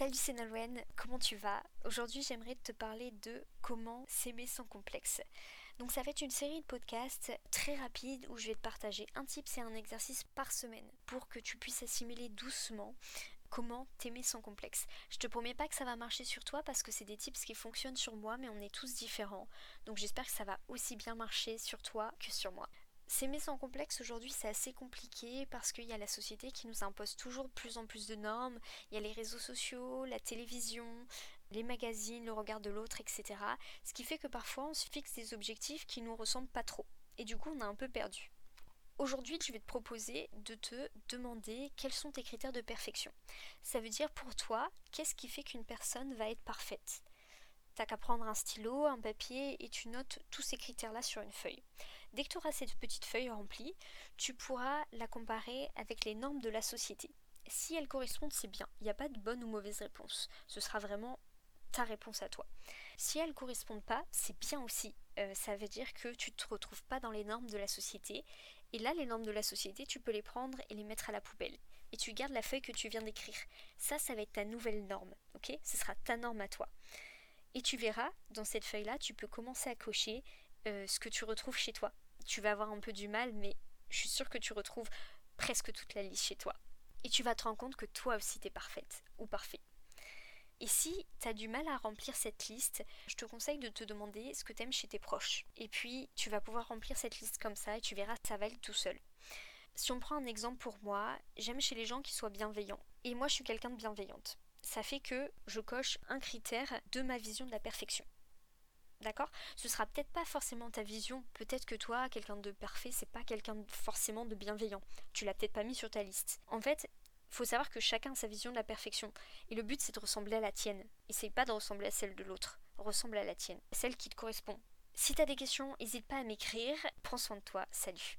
Salut, c'est Nolwenn, comment tu vas? Aujourd'hui, j'aimerais te parler de comment s'aimer sans complexe. Donc, ça va être une série de podcasts très rapides où je vais te partager un tips et un exercice par semaine pour que tu puisses assimiler doucement comment t'aimer sans complexe. Je te promets pas que ça va marcher sur toi parce que c'est des tips qui fonctionnent sur moi, mais on est tous différents. Donc, j'espère que ça va aussi bien marcher sur toi que sur moi. S'aimer sans complexe aujourd'hui c'est assez compliqué parce qu'il y a la société qui nous impose toujours plus en plus de normes, il y a les réseaux sociaux, la télévision, les magazines, le regard de l'autre, etc. Ce qui fait que parfois on se fixe des objectifs qui nous ressemblent pas trop. Et du coup on a un peu perdu. Aujourd'hui, je vais te proposer de te demander quels sont tes critères de perfection. Ça veut dire pour toi, qu'est-ce qui fait qu'une personne va être parfaite? T'as qu'à prendre un stylo, un papier et tu notes tous ces critères-là sur une feuille. Dès que tu auras cette petite feuille remplie, tu pourras la comparer avec les normes de la société. Si elles correspondent, c'est bien. Il n'y a pas de bonne ou mauvaise réponse. Ce sera vraiment ta réponse à toi. Si elles ne correspondent pas, c'est bien aussi. Euh, ça veut dire que tu ne te retrouves pas dans les normes de la société. Et là, les normes de la société, tu peux les prendre et les mettre à la poubelle. Et tu gardes la feuille que tu viens d'écrire. Ça, ça va être ta nouvelle norme. Ok? Ce sera ta norme à toi. Et tu verras, dans cette feuille-là, tu peux commencer à cocher euh, ce que tu retrouves chez toi. Tu vas avoir un peu du mal, mais je suis sûre que tu retrouves presque toute la liste chez toi. Et tu vas te rendre compte que toi aussi t'es parfaite ou parfait. Et si tu as du mal à remplir cette liste, je te conseille de te demander ce que tu aimes chez tes proches. Et puis tu vas pouvoir remplir cette liste comme ça et tu verras, ça va tout seul. Si on prend un exemple pour moi, j'aime chez les gens qui soient bienveillants. Et moi je suis quelqu'un de bienveillante. Ça fait que je coche un critère de ma vision de la perfection. D'accord? Ce sera peut-être pas forcément ta vision. Peut-être que toi, quelqu'un de parfait, c'est pas quelqu'un forcément de bienveillant. Tu l'as peut-être pas mis sur ta liste. En fait, faut savoir que chacun a sa vision de la perfection. Et le but, c'est de ressembler à la tienne. Essaye pas de ressembler à celle de l'autre. Ressemble à la tienne. Celle qui te correspond. Si t'as des questions, n'hésite pas à m'écrire. Prends soin de toi. Salut.